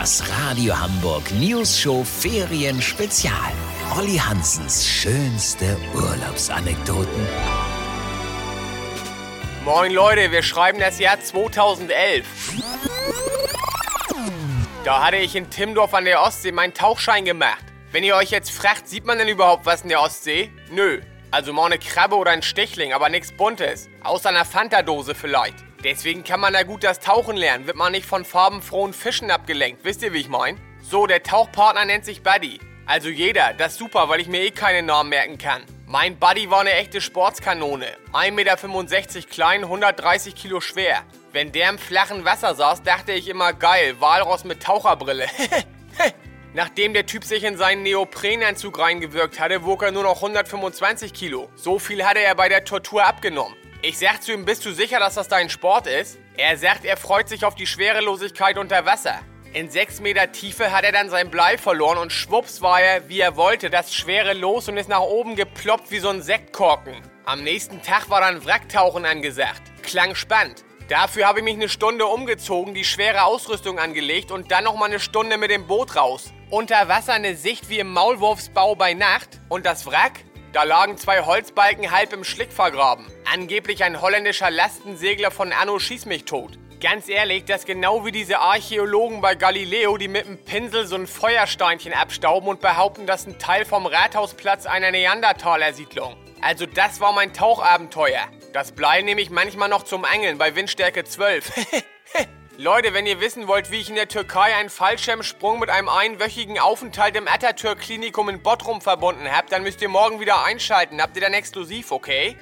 Das Radio Hamburg News Show Ferien Spezial. Olli Hansens schönste Urlaubsanekdoten. Moin Leute, wir schreiben das Jahr 2011. Da hatte ich in Timdorf an der Ostsee meinen Tauchschein gemacht. Wenn ihr euch jetzt fragt, sieht man denn überhaupt was in der Ostsee? Nö. Also mal eine Krabbe oder ein Stechling, aber nichts Buntes. Außer einer Fanta-Dose vielleicht. Deswegen kann man da gut das Tauchen lernen, wird man nicht von farbenfrohen Fischen abgelenkt. Wisst ihr, wie ich mein? So, der Tauchpartner nennt sich Buddy. Also jeder, das ist super, weil ich mir eh keine Namen merken kann. Mein Buddy war eine echte Sportskanone. 1,65 Meter klein, 130 Kilo schwer. Wenn der im flachen Wasser saß, dachte ich immer geil, Walross mit Taucherbrille. Nachdem der Typ sich in seinen Neoprenanzug reingewirkt hatte, wog er nur noch 125 Kilo. So viel hatte er bei der Tortur abgenommen. Ich sag zu ihm, bist du sicher, dass das dein Sport ist? Er sagt, er freut sich auf die Schwerelosigkeit unter Wasser. In 6 Meter Tiefe hat er dann sein Blei verloren und schwupps war er, wie er wollte, das Schwere los und ist nach oben geploppt wie so ein Sektkorken. Am nächsten Tag war dann Wracktauchen angesagt. Klang spannend. Dafür habe ich mich eine Stunde umgezogen, die schwere Ausrüstung angelegt und dann nochmal eine Stunde mit dem Boot raus. Unter Wasser eine Sicht wie im Maulwurfsbau bei Nacht und das Wrack? Da lagen zwei Holzbalken halb im Schlick vergraben. Angeblich ein holländischer Lastensegler von Anno Schieß mich tot. Ganz ehrlich, das ist genau wie diese Archäologen bei Galileo, die mit dem Pinsel so ein Feuersteinchen abstauben und behaupten, das ist ein Teil vom Rathausplatz einer Neandertaler-Siedlung. Also das war mein Tauchabenteuer. Das Blei nehme ich manchmal noch zum Angeln bei Windstärke 12. Leute, wenn ihr wissen wollt, wie ich in der Türkei einen Fallschirmsprung mit einem einwöchigen Aufenthalt im Atatürk-Klinikum in Bottrum verbunden habe, dann müsst ihr morgen wieder einschalten. Habt ihr dann exklusiv, okay?